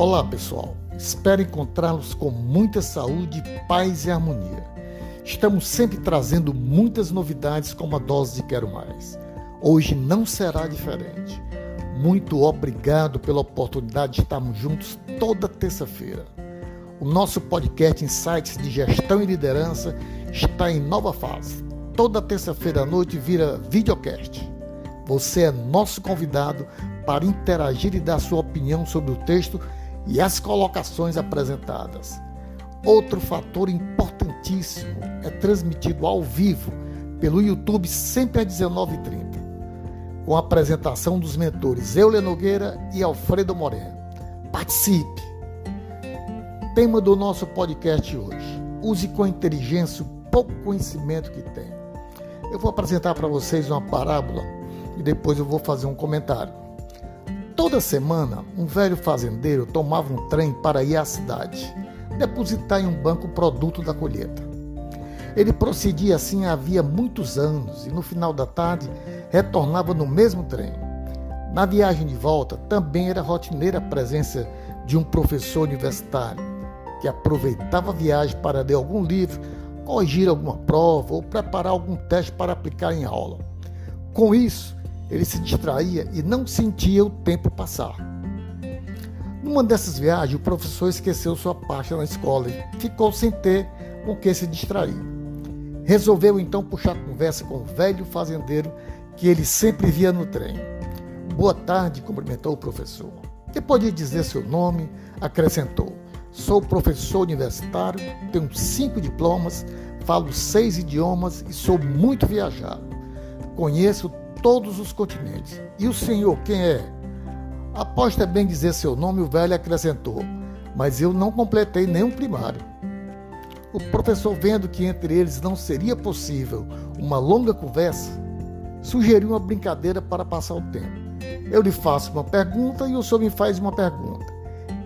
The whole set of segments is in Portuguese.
Olá pessoal, espero encontrá-los com muita saúde, paz e harmonia. Estamos sempre trazendo muitas novidades como a dose de Quero Mais. Hoje não será diferente. Muito obrigado pela oportunidade de estarmos juntos toda terça-feira. O nosso podcast Insights de Gestão e Liderança está em nova fase. Toda terça-feira à noite vira videocast. Você é nosso convidado para interagir e dar sua opinião sobre o texto e as colocações apresentadas. Outro fator importantíssimo é transmitido ao vivo pelo YouTube sempre às 19h30 com a apresentação dos mentores Euler Nogueira e Alfredo Moreno. Participe! Tema do nosso podcast hoje: use com inteligência o pouco conhecimento que tem. Eu vou apresentar para vocês uma parábola e depois eu vou fazer um comentário. Toda semana, um velho fazendeiro tomava um trem para ir à cidade, depositar em um banco o produto da colheita. Ele procedia assim havia muitos anos e no final da tarde retornava no mesmo trem. Na viagem de volta, também era rotineira a presença de um professor universitário, que aproveitava a viagem para ler algum livro, corrigir alguma prova ou preparar algum teste para aplicar em aula. Com isso, ele se distraía e não sentia o tempo passar. Numa dessas viagens, o professor esqueceu sua parte na escola e ficou sem ter com que se distrair. Resolveu então puxar conversa com o velho fazendeiro que ele sempre via no trem. Boa tarde, cumprimentou o professor. Depois de dizer seu nome, acrescentou: Sou professor universitário, tenho cinco diplomas, falo seis idiomas e sou muito viajado. Conheço todos os continentes. E o senhor, quem é? Após também dizer seu nome, o velho acrescentou: Mas eu não completei nenhum primário. O professor, vendo que entre eles não seria possível uma longa conversa, sugeriu uma brincadeira para passar o tempo. Eu lhe faço uma pergunta e o senhor me faz uma pergunta.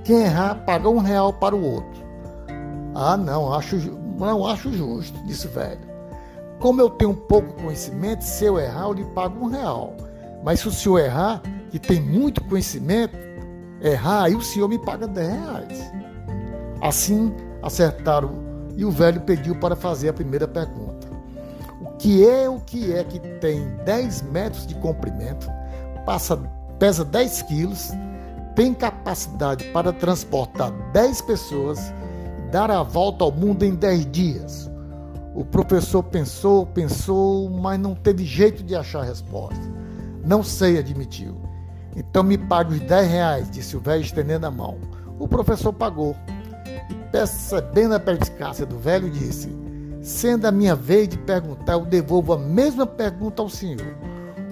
Quem errar paga um real para o outro. Ah, não, acho, não acho justo, disse o velho. Como eu tenho pouco conhecimento, se eu errar, eu lhe pago um real. Mas se o senhor errar, que tem muito conhecimento, errar, aí o senhor me paga dez reais. Assim, acertaram e o velho pediu para fazer a primeira pergunta que é o que é que tem 10 metros de comprimento, passa, pesa 10 quilos, tem capacidade para transportar 10 pessoas e dar a volta ao mundo em 10 dias. O professor pensou, pensou, mas não teve jeito de achar a resposta. Não sei, admitiu. Então me pague os 10 reais, disse o velho estendendo a mão. O professor pagou. E percebendo a perspicácia do velho, disse: Sendo a minha vez de perguntar, eu devolvo a mesma pergunta ao Senhor.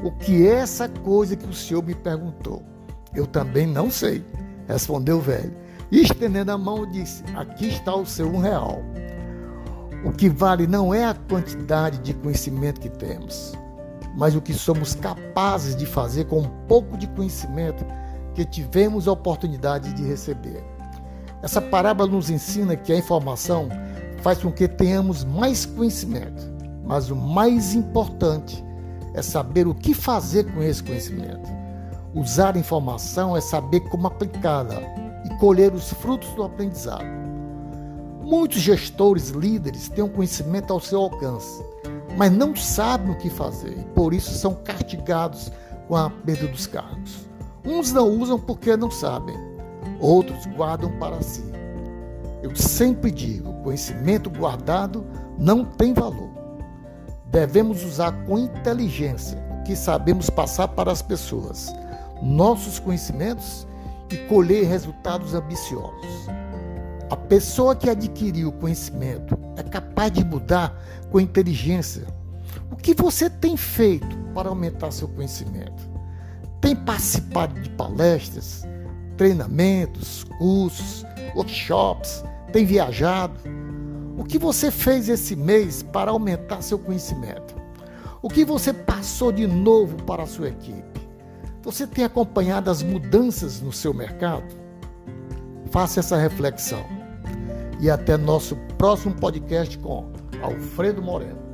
O que é essa coisa que o Senhor me perguntou? Eu também não sei, respondeu o velho. E estendendo a mão, disse: Aqui está o seu um real. O que vale não é a quantidade de conhecimento que temos, mas o que somos capazes de fazer com um pouco de conhecimento que tivemos a oportunidade de receber. Essa parábola nos ensina que a informação faz com que tenhamos mais conhecimento. Mas o mais importante é saber o que fazer com esse conhecimento. Usar a informação é saber como aplicá-la e colher os frutos do aprendizado. Muitos gestores, líderes têm um conhecimento ao seu alcance, mas não sabem o que fazer e por isso são castigados com a perda dos cargos. Uns não usam porque não sabem, outros guardam para si. Eu sempre digo: conhecimento guardado não tem valor. Devemos usar com inteligência o que sabemos passar para as pessoas, nossos conhecimentos e colher resultados ambiciosos. A pessoa que adquiriu conhecimento é capaz de mudar com inteligência. O que você tem feito para aumentar seu conhecimento? Tem participado de palestras, treinamentos, cursos, workshops, tem viajado? O que você fez esse mês para aumentar seu conhecimento? O que você passou de novo para a sua equipe? Você tem acompanhado as mudanças no seu mercado? Faça essa reflexão. E até nosso próximo podcast com Alfredo Moreno.